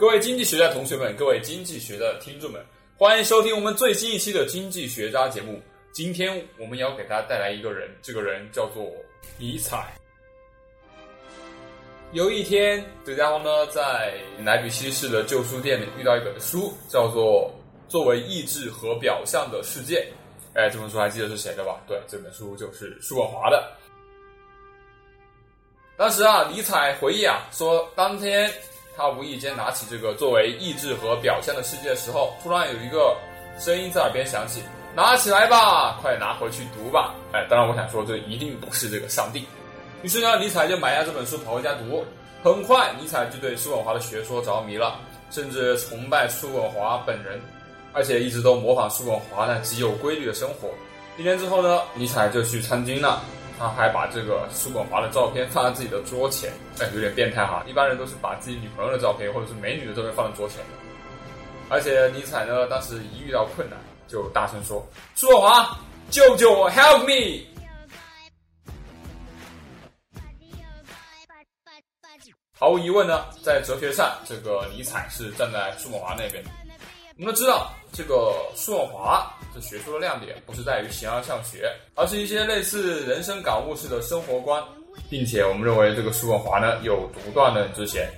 各位经济学家同学们，各位经济学的听众们，欢迎收听我们最新一期的经济学渣节目。今天我们要给大家带来一个人，这个人叫做尼采。有一天，这家伙呢在莱比锡市的旧书店里遇到一本书，叫做《作为意志和表象的世界》。哎，这本书还记得是谁的吧？对，这本书就是叔本华的。当时啊，尼采回忆啊，说当天。他无意间拿起这个作为意志和表象的世界的时候，突然有一个声音在耳边响起：“拿起来吧，快拿回去读吧。”哎，当然我想说，这一定不是这个上帝。于是呢，尼采就买下这本书，跑回家读。很快，尼采就对叔本华的学说着迷了，甚至崇拜叔本华本人，而且一直都模仿叔本华那极有规律的生活。一年之后呢，尼采就去参军了。他还把这个叔本华的照片放在自己的桌前，哎，有点变态哈！一般人都是把自己女朋友的照片或者是美女的照片放在桌前的。而且尼采呢，当时一遇到困难，就大声说：“叔本华，救救我，Help me！” 毫无疑问呢，在哲学上，这个尼采是站在叔本华那边的。我们知道，这个叔本华。这学说的亮点不是在于形而上学，而是一些类似人生感悟式的生活观，并且我们认为这个叔本华呢有独断的之嫌，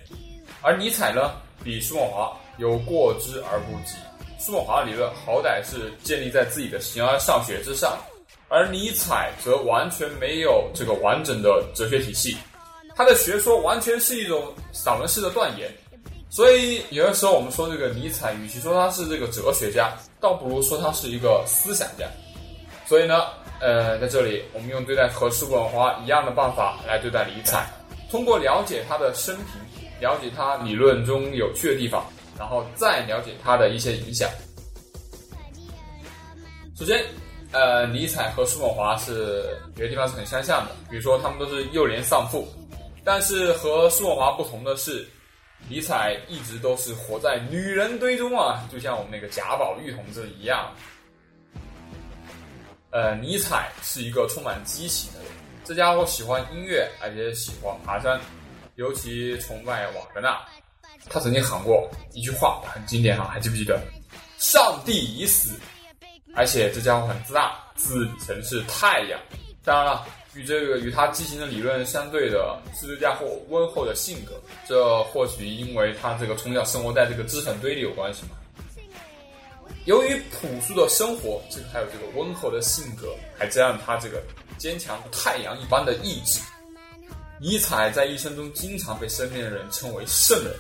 而尼采呢比叔本华有过之而不及。叔本华理论好歹是建立在自己的形而上学之上，而尼采则完全没有这个完整的哲学体系，他的学说完全是一种散文式的断言。所以有的时候我们说这个尼采，与其说他是这个哲学家，倒不如说他是一个思想家。所以呢，呃，在这里我们用对待和叔本华一样的办法来对待尼采，通过了解他的生平，了解他理论中有趣的地方，然后再了解他的一些影响。首先，呃，尼采和叔本华是有些地方是很相像的，比如说他们都是幼年丧父，但是和叔本华不同的是。尼采一直都是活在女人堆中啊，就像我们那个贾宝玉同志一样。呃，尼采是一个充满激情的人，这家伙喜欢音乐，而且喜欢爬山，尤其崇拜瓦格纳。他曾经喊过一句话，很经典哈，还记不记得？上帝已死。而且这家伙很自大，自称是太阳。当然了。与这个与他畸形的理论相对的是这家伙温厚的性格，这或许因为他这个从小生活在这个资产堆里有关系嘛。由于朴素的生活，这个还有这个温厚的性格，还加上他这个坚强太阳一般的意志，尼采在一生中经常被身边的人称为圣人。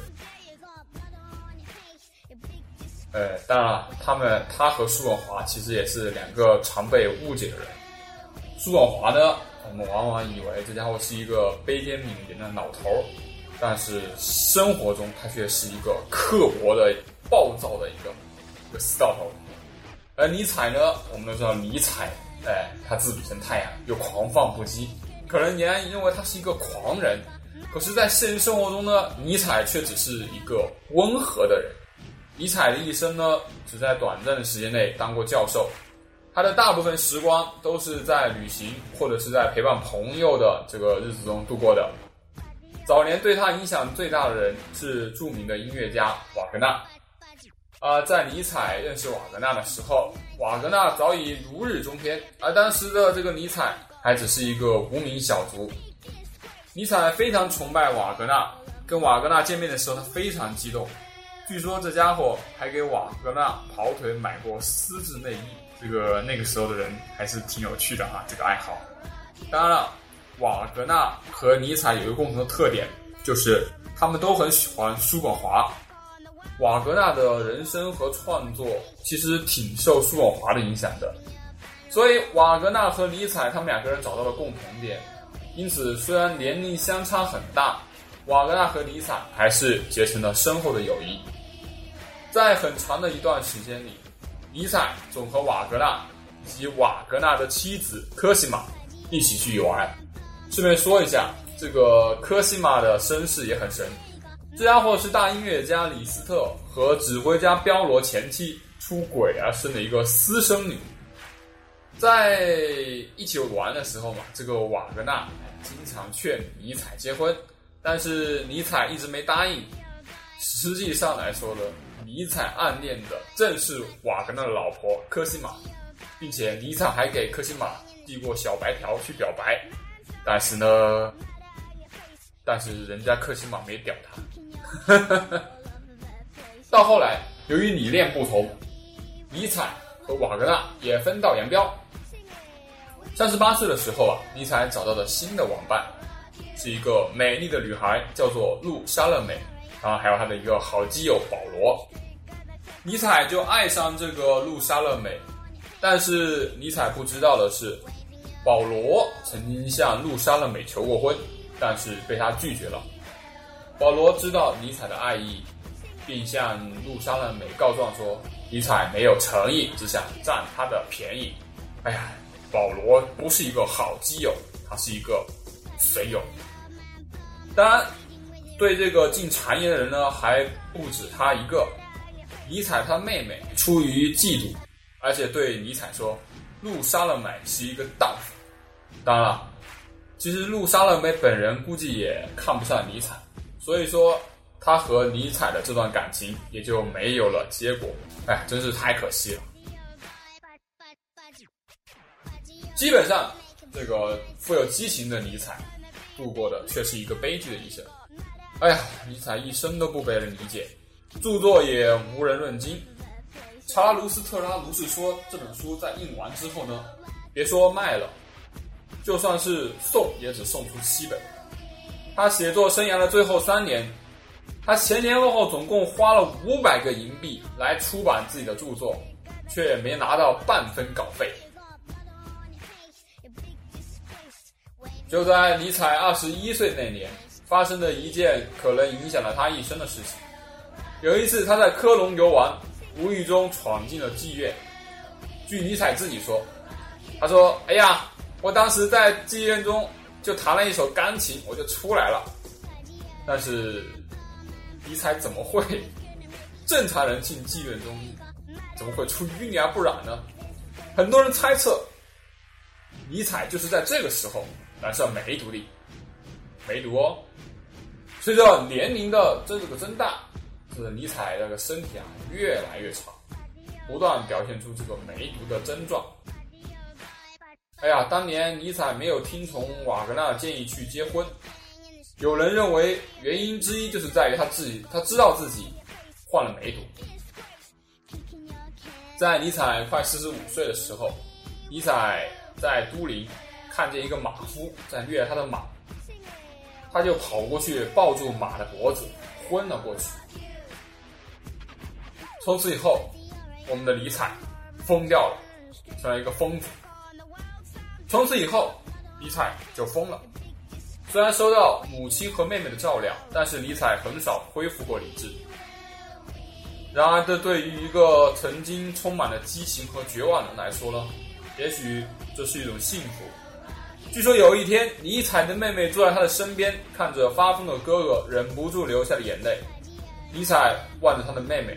呃，当然了，他们他和叔本华其实也是两个常被误解的人。叔本华呢？我们往往以为这家伙是一个悲天悯人的老头儿，但是生活中他却是一个刻薄的、暴躁的一个一个死老头。而尼采呢，我们都知道尼采，哎，他自比成太阳，又狂放不羁，可能你认为他是一个狂人。可是，在现实生活中呢，尼采却只是一个温和的人。尼采的一生呢，只在短暂的时间内当过教授。他的大部分时光都是在旅行或者是在陪伴朋友的这个日子中度过的。早年对他影响最大的人是著名的音乐家瓦格纳。啊，在尼采认识瓦格纳的时候，瓦格纳早已如日中天，而当时的这个尼采还只是一个无名小卒。尼采非常崇拜瓦格纳，跟瓦格纳见面的时候，他非常激动。据说这家伙还给瓦格纳跑腿买过丝质内衣。这个那个时候的人还是挺有趣的哈，这个爱好。当然了，瓦格纳和尼采有一个共同的特点，就是他们都很喜欢叔本华。瓦格纳的人生和创作其实挺受叔本华的影响的，所以瓦格纳和尼采他们两个人找到了共同点。因此，虽然年龄相差很大，瓦格纳和尼采还是结成了深厚的友谊。在很长的一段时间里。尼采总和瓦格纳以及瓦格纳的妻子科西玛一起去游玩。顺便说一下，这个科西玛的身世也很神，这家伙是大音乐家李斯特和指挥家彪罗前妻出轨而生的一个私生女。在一起玩的时候嘛，这个瓦格纳经常劝尼采结婚，但是尼采一直没答应。实际上来说呢，尼采暗恋的正是瓦格纳的老婆科西玛，并且尼采还给科西玛递过小白条去表白，但是呢，但是人家科西玛没屌他。到后来，由于理念不同，尼采和瓦格纳也分道扬镳。三十八岁的时候啊，尼采找到了新的网伴，是一个美丽的女孩，叫做露莎乐美，然后还有他的一个好基友保罗。尼采就爱上这个露莎乐美，但是尼采不知道的是，保罗曾经向露莎乐美求过婚，但是被他拒绝了。保罗知道尼采的爱意，并向露莎乐美告状说，尼采没有诚意，只想占他的便宜。哎呀！保罗不是一个好基友，他是一个损友。当然，对这个进谗言的人呢，还不止他一个。尼采他妹妹出于嫉妒，而且对尼采说：“路莎乐美是一个荡妇。”当然了，其实路莎乐美本人估计也看不上尼采，所以说他和尼采的这段感情也就没有了结果。哎，真是太可惜了。基本上，这个富有激情的尼采度过的却是一个悲剧的一生。哎呀，尼采一生都不被人理解，著作也无人论津。查拉卢斯特拉如是说，这本书在印完之后呢，别说卖了，就算是送也只送出七本。他写作生涯的最后三年，他前前后后总共花了五百个银币来出版自己的著作，却没拿到半分稿费。就在尼采二十一岁那年，发生的一件可能影响了他一生的事情。有一次，他在科隆游玩，无意中闯进了妓院。据尼采自己说，他说：“哎呀，我当时在妓院中就弹了一首钢琴，我就出来了。”但是，尼采怎么会？正常人进妓院中怎么会出淤泥而不染呢？很多人猜测，尼采就是在这个时候。染上梅毒的梅毒哦，随着年龄的这个增大，这尼采那个身体啊越来越差，不断表现出这个梅毒的症状。哎呀，当年尼采没有听从瓦格纳建议去结婚，有人认为原因之一就是在于他自己他知道自己患了梅毒。在尼采快四十五岁的时候，尼采在都灵。看见一个马夫在虐他的马，他就跑过去抱住马的脖子，昏了过去。从此以后，我们的尼采疯掉了，成了一个疯子。从此以后，尼采就疯了。虽然收到母亲和妹妹的照料，但是尼采很少恢复过理智。然而，这对于一个曾经充满了激情和绝望的人来说呢，也许这是一种幸福。据说有一天，尼采的妹妹坐在他的身边，看着发疯的哥哥，忍不住流下了眼泪。尼采望着他的妹妹，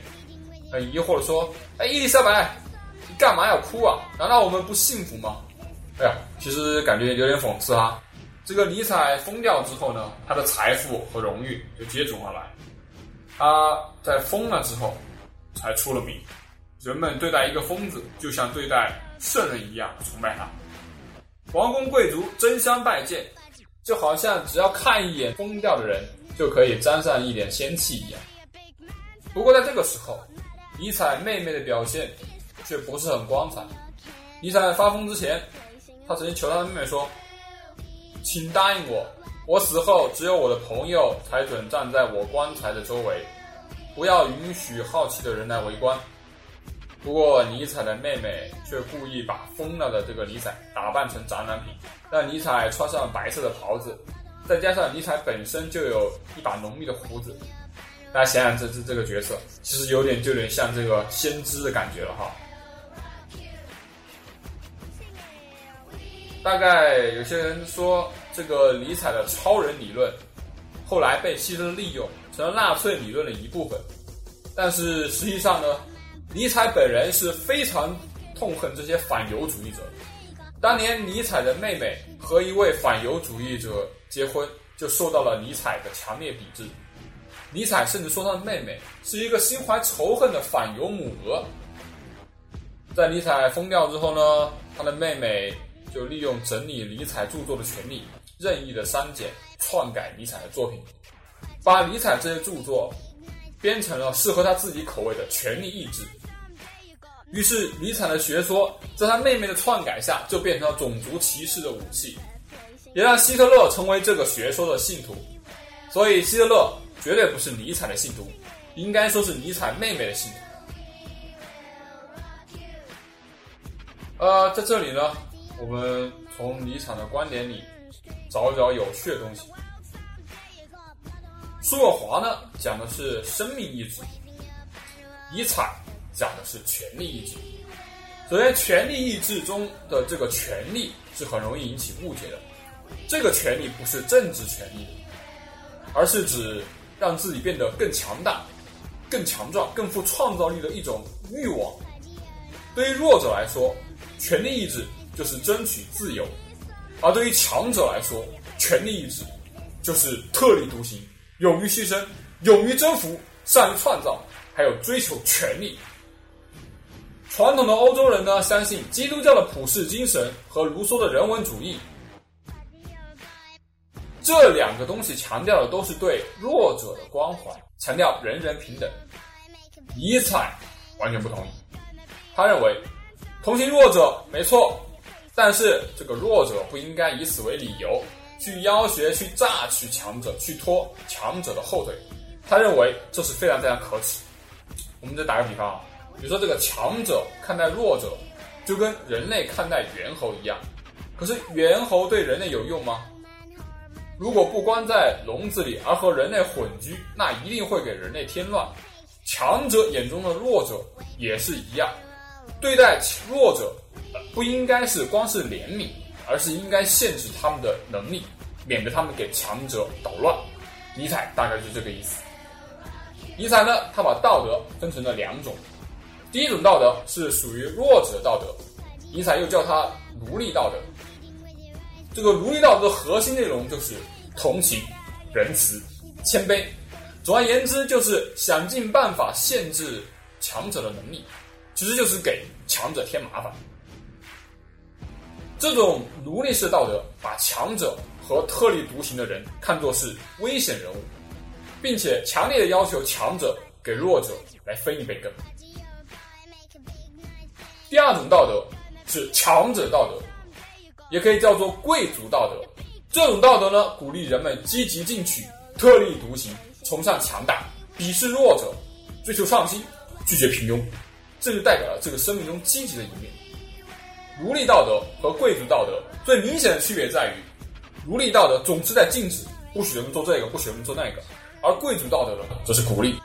很疑惑地说：“哎，伊丽莎白，你干嘛要哭啊？难道我们不幸福吗？”哎呀，其实感觉有点讽刺哈。这个尼采疯掉之后呢，他的财富和荣誉就接踵而来。他在疯了之后才出了名，人们对待一个疯子就像对待圣人一样崇拜他。王公贵族争相拜见，就好像只要看一眼疯掉的人，就可以沾上一点仙气一样。不过在这个时候，尼采妹妹的表现却不是很光彩。尼采发疯之前，他曾经求他的妹妹说：“请答应我，我死后只有我的朋友才准站在我棺材的周围，不要允许好奇的人来围观。”不过，尼采的妹妹却故意把疯了的这个尼采打扮成展览品，让尼采穿上白色的袍子，再加上尼采本身就有一把浓密的胡子，大家想想，这这这个角色其实有点就有点像这个先知的感觉了哈。大概有些人说，这个尼采的超人理论后来被希特勒利用，成了纳粹理论的一部分，但是实际上呢？尼采本人是非常痛恨这些反犹主义者。当年尼采的妹妹和一位反犹主义者结婚，就受到了尼采的强烈抵制。尼采甚至说他的妹妹是一个心怀仇恨的反犹母鹅。在尼采疯掉之后呢，他的妹妹就利用整理尼采著作的权利，任意的删减、篡改尼采的作品，把尼采这些著作编成了适合他自己口味的权力意志。于是，尼采的学说在他妹妹的篡改下，就变成了种族歧视的武器，也让希特勒成为这个学说的信徒。所以，希特勒绝对不是尼采的信徒，应该说是尼采妹妹的信徒。呃，在这里呢，我们从尼采的观点里找一找有趣的东西。叔本华呢，讲的是生命意志；尼采讲的是权力意志。首先，权力意志中的这个权力是很容易引起误解的。这个权力不是政治权力，而是指让自己变得更强大、更强壮、更富创造力的一种欲望。对于弱者来说，权力意志就是争取自由；而对于强者来说，权力意志就是特立独行、勇于牺牲、勇于征服、善于创造，还有追求权力。传统的欧洲人呢，相信基督教的普世精神和卢梭的人文主义，这两个东西强调的都是对弱者的关怀，强调人人平等。尼采完全不同意，他认为。同情弱者没错，但是这个弱者不应该以此为理由去要挟、去榨取强者、去拖强者的后腿。他认为这是非常非常可耻。我们再打个比方啊，比如说这个强者看待弱者，就跟人类看待猿猴一样。可是猿猴对人类有用吗？如果不关在笼子里，而和人类混居，那一定会给人类添乱。强者眼中的弱者也是一样。对待弱者，不应该是光是怜悯，而是应该限制他们的能力，免得他们给强者捣乱。尼采大概是这个意思。尼采呢，他把道德分成了两种，第一种道德是属于弱者的道德，尼采又叫它奴隶道德。这个奴隶道德的核心内容就是同情、仁慈、谦卑，总而言之，就是想尽办法限制强者的能力。其实就是给强者添麻烦。这种奴隶式道德把强者和特立独行的人看作是危险人物，并且强烈的要求强者给弱者来分一杯羹。第二种道德是强者道德，也可以叫做贵族道德。这种道德呢，鼓励人们积极进取、特立独行，崇尚强大，鄙视弱者，追求创新，拒绝平庸。这就代表了这个生命中积极的一面。奴隶道德和贵族道德最明显的区别在于，奴隶道德总是在禁止，不许人们做这个，不许人们做那个；而贵族道德呢，则是鼓励。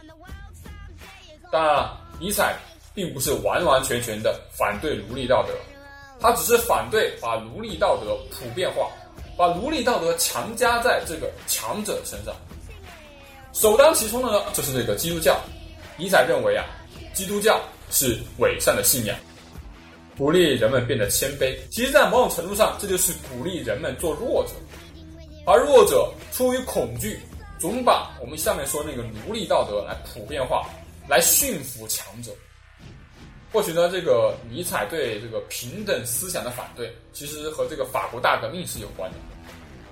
当然了，尼采并不是完完全全的反对奴隶道德，他只是反对把奴隶道德普遍化，把奴隶道德强加在这个强者身上。首当其冲的呢，就是这个基督教。尼采认为啊，基督教。是伪善的信仰，鼓励人们变得谦卑。其实，在某种程度上，这就是鼓励人们做弱者，而弱者出于恐惧，总把我们下面说那个奴隶道德来普遍化，来驯服强者。或许呢，这个尼采对这个平等思想的反对，其实和这个法国大革命是有关的。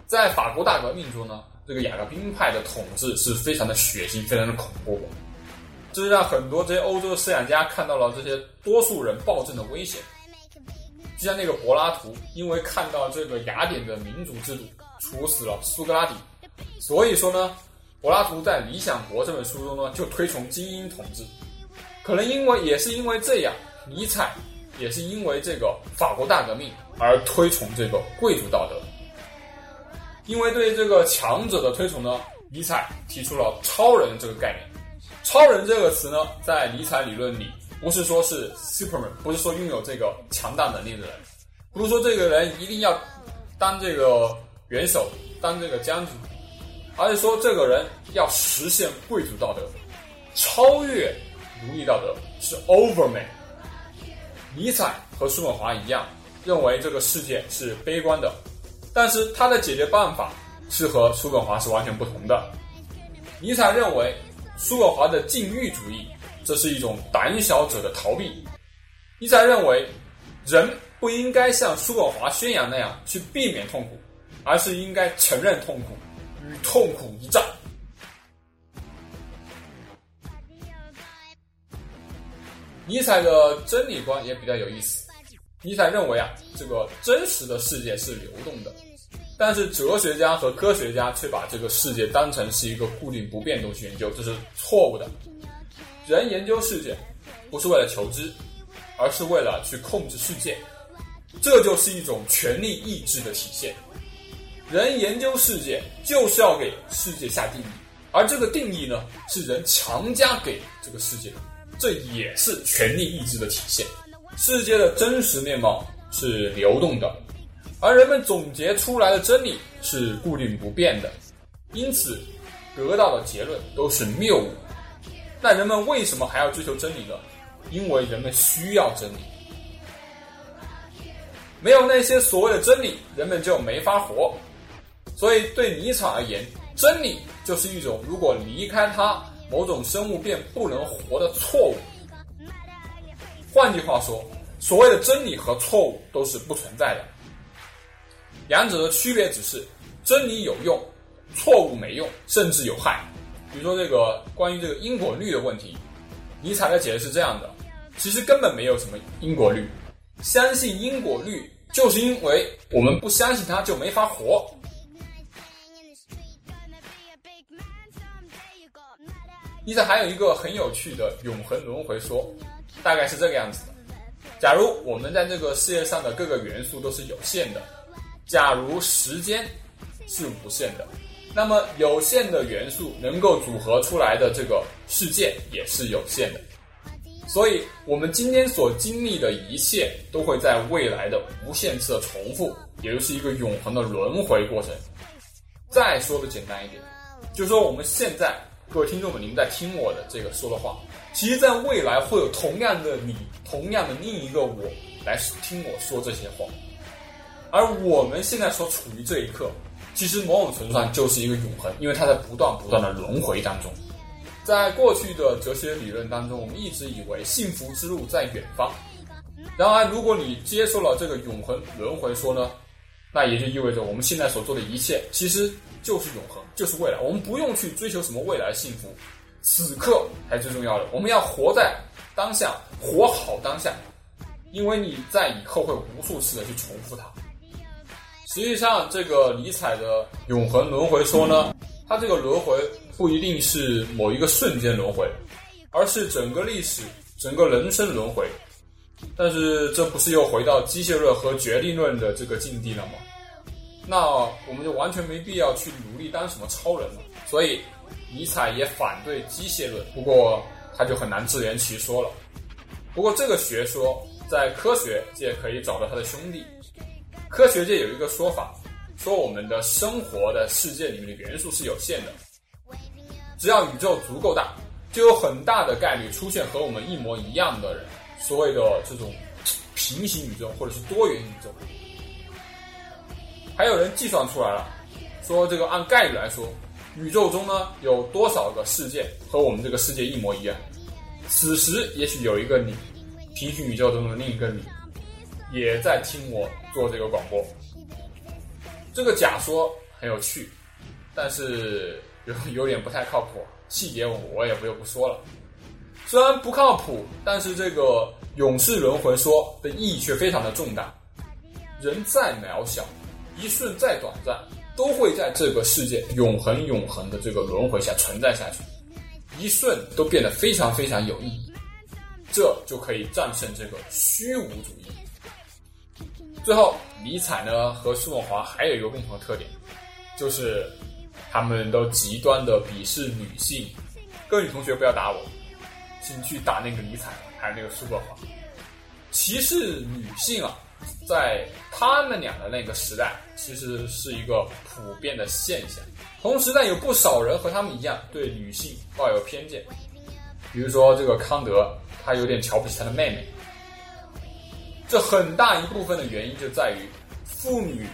在法国大革命中呢，这个雅各宾派的统治是非常的血腥，非常的恐怖。这是让很多这些欧洲的思想家看到了这些多数人暴政的危险，就像那个柏拉图，因为看到这个雅典的民主制度，处死了苏格拉底，所以说呢，柏拉图在《理想国》这本书中呢，就推崇精英统治。可能因为也是因为这样，尼采也是因为这个法国大革命而推崇这个贵族道德。因为对这个强者的推崇呢，尼采提出了超人这个概念。超人这个词呢，在尼采理论里，不是说是 Superman，不是说拥有这个强大能力的人，不是说这个人一定要当这个元首，当这个将军，而是说这个人要实现贵族道德，超越奴隶道德，是 Overman。尼采和叔本华一样，认为这个世界是悲观的，但是他的解决办法是和叔本华是完全不同的。尼采认为。叔本华的禁欲主义，这是一种胆小者的逃避。尼采认为，人不应该像叔本华宣扬那样去避免痛苦，而是应该承认痛苦，与痛苦一战。尼采的真理观也比较有意思。尼采认为啊，这个真实的世界是流动的，但是哲学家和科学家却把这个世界当成是一个固定不变东西研究，这是错误的。人研究世界不是为了求知。而是为了去控制世界，这就是一种权力意志的体现。人研究世界就是要给世界下定义，而这个定义呢，是人强加给这个世界，这也是权力意志的体现。世界的真实面貌是流动的，而人们总结出来的真理是固定不变的，因此得到的结论都是谬误。那人们为什么还要追求真理呢？因为人们需要真理，没有那些所谓的真理，人们就没法活。所以，对尼采而言，真理就是一种如果离开它，某种生物便不能活的错误。换句话说，所谓的真理和错误都是不存在的，两者的区别只是真理有用，错误没用，甚至有害。比如说，这个关于这个因果律的问题，尼采的解释是这样的。其实根本没有什么因果律，相信因果律就是因为我们不相信它就没法活。尼采还有一个很有趣的永恒轮回说，大概是这个样子的：假如我们在这个世界上的各个元素都是有限的，假如时间是无限的，那么有限的元素能够组合出来的这个世界也是有限的。所以，我们今天所经历的一切，都会在未来的无限次的重复，也就是一个永恒的轮回过程。再说的简单一点，就是说我们现在各位听众们，你们在听我的这个说的话，其实在未来会有同样的你，同样的另一个我来听我说这些话。而我们现在所处于这一刻，其实某种程度上就是一个永恒，因为它在不断不断的轮回当中。在过去的哲学理论当中，我们一直以为幸福之路在远方。然而，如果你接受了这个永恒轮回说呢，那也就意味着我们现在所做的一切其实就是永恒，就是未来。我们不用去追求什么未来幸福，此刻才最重要的。我们要活在当下，活好当下，因为你在以后会无数次的去重复它。实际上，这个尼采的永恒轮回说呢，它这个轮回。不一定是某一个瞬间轮回，而是整个历史、整个人生轮回。但是这不是又回到机械论和决定论的这个境地了吗？那我们就完全没必要去努力当什么超人了。所以尼采也反对机械论，不过他就很难自圆其说了。不过这个学说在科学界可以找到他的兄弟。科学界有一个说法，说我们的生活的世界里面的元素是有限的。只要宇宙足够大，就有很大的概率出现和我们一模一样的人，所谓的这种平行宇宙或者是多元宇宙。还有人计算出来了，说这个按概率来说，宇宙中呢有多少个世界和我们这个世界一模一样？此时也许有一个你，平行宇宙中的另一个你，也在听我做这个广播。这个假说很有趣，但是。有有点不太靠谱，细节我我也不就不说了。虽然不靠谱，但是这个永世轮回说的意义却非常的重大。人再渺小，一瞬再短暂，都会在这个世界永恒永恒的这个轮回下存在下去，一瞬都变得非常非常有意义，这就可以战胜这个虚无主义。最后，尼采呢和叔本华还有一个共同的特点，就是。他们都极端的鄙视女性，各位同学不要打我，请去打那个尼采还有那个叔本华。歧视女性啊，在他们俩的那个时代，其实是一个普遍的现象。同时呢，有不少人和他们一样对女性抱有偏见，比如说这个康德，他有点瞧不起他的妹妹。这很大一部分的原因就在于，妇女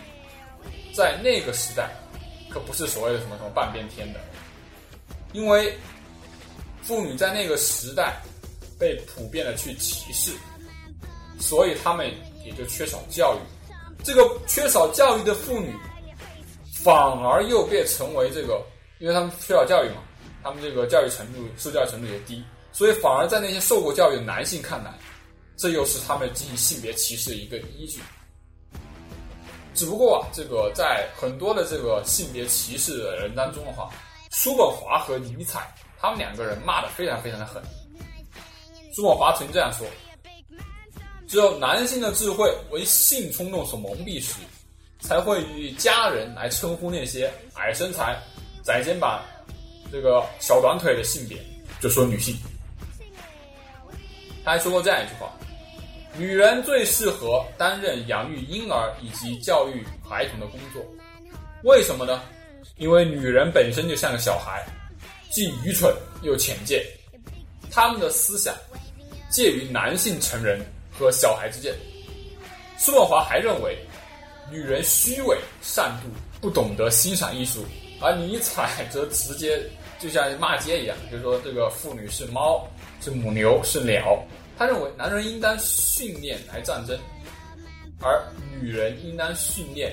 在那个时代。可不是所谓的什么什么半边天的，因为妇女在那个时代被普遍的去歧视，所以他们也就缺少教育。这个缺少教育的妇女，反而又变成为这个，因为他们缺少教育嘛，他们这个教育程度、受教育程度也低，所以反而在那些受过教育的男性看来，这又是他们进行性别歧视的一个依据。只不过啊，这个在很多的这个性别歧视的人当中的话，叔本华和尼采他们两个人骂的非常非常的狠。叔本华曾经这样说。只有男性的智慧为性冲动所蒙蔽时，才会以家人来称呼那些矮身材、窄肩膀、这个小短腿的性别，就说女性。他还说过这样一句话：“女人最适合担任养育婴儿以及教育孩童的工作。为什么呢？因为女人本身就像个小孩，既愚蠢又浅见，他们的思想介于男性成人。”和小孩之间，叔本华还认为，女人虚伪善妒，不懂得欣赏艺术，而尼采则直接就像骂街一样，就是说这个妇女是猫，是母牛，是鸟。他认为男人应当训练来战争，而女人应当训练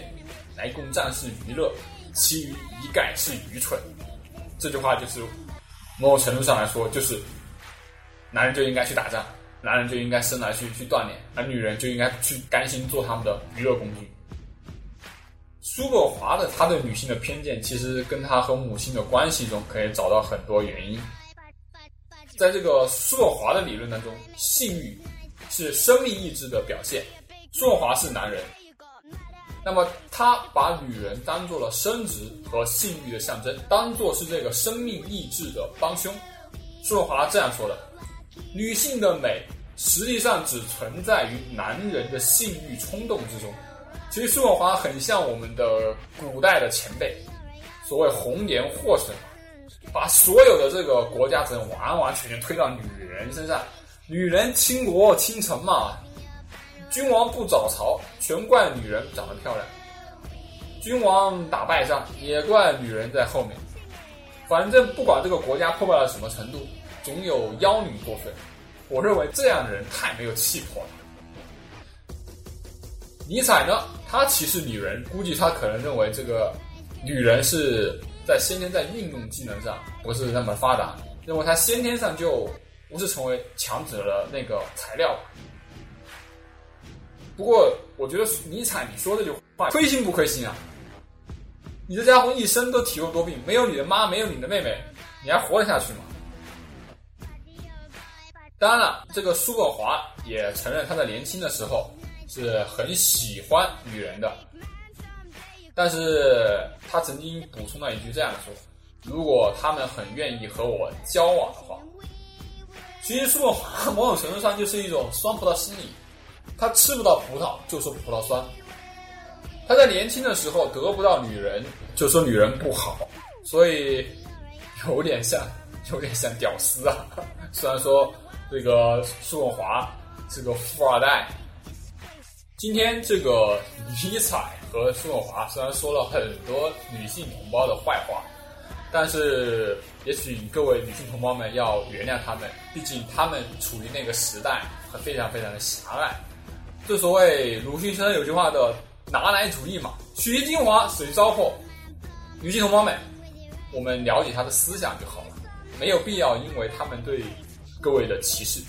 来供战士娱乐，其余一概是愚蠢。这句话就是某种程度上来说，就是男人就应该去打仗。男人就应该生来去去锻炼，而女人就应该去甘心做他们的娱乐工具。叔本华的他对女性的偏见，其实跟他和母亲的关系中可以找到很多原因。在这个叔本华的理论当中，性欲是生命意志的表现。叔本华是男人，那么他把女人当做了生殖和性欲的象征，当做是这个生命意志的帮凶。叔本华这样说的。女性的美实际上只存在于男人的性欲冲动之中。其实叔本华很像我们的古代的前辈，所谓红颜祸水嘛，把所有的这个国家责任完完全全推到女人身上。女人倾国倾城嘛，君王不早朝，全怪女人长得漂亮；君王打败仗，也怪女人在后面。反正不管这个国家破败到什么程度。总有妖女过分，我认为这样的人太没有气魄了。尼采呢，他歧视女人，估计他可能认为这个女人是在先天在运动技能上不是那么发达，认为她先天上就不是成为强者的那个材料。不过，我觉得尼采你说这句话亏心不亏心啊？你这家伙一生都体弱多病，没有你的妈，没有你的妹妹，你还活得下去吗？当然了，这个叔本华也承认他在年轻的时候是很喜欢女人的，但是他曾经补充了一句这样说：如果他们很愿意和我交往的话，其实叔本华某种程度上就是一种酸葡萄心理，他吃不到葡萄就说葡萄酸，他在年轻的时候得不到女人就说女人不好，所以有点像有点像屌丝啊，虽然说。这个叔本华是个富二代。今天这个尼采和叔本华虽然说了很多女性同胞的坏话，但是也请各位女性同胞们要原谅他们，毕竟他们处于那个时代，非常非常的狭隘。正所谓鲁迅先生有句话的“拿来主义”嘛，取其精华，随糟粕。女性同胞们，我们了解他的思想就好了，没有必要因为他们对。各位的歧视，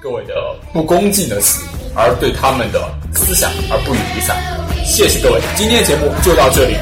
各位的不恭敬的词，而对他们的思想而不予理睬。谢谢各位，今天的节目就到这里。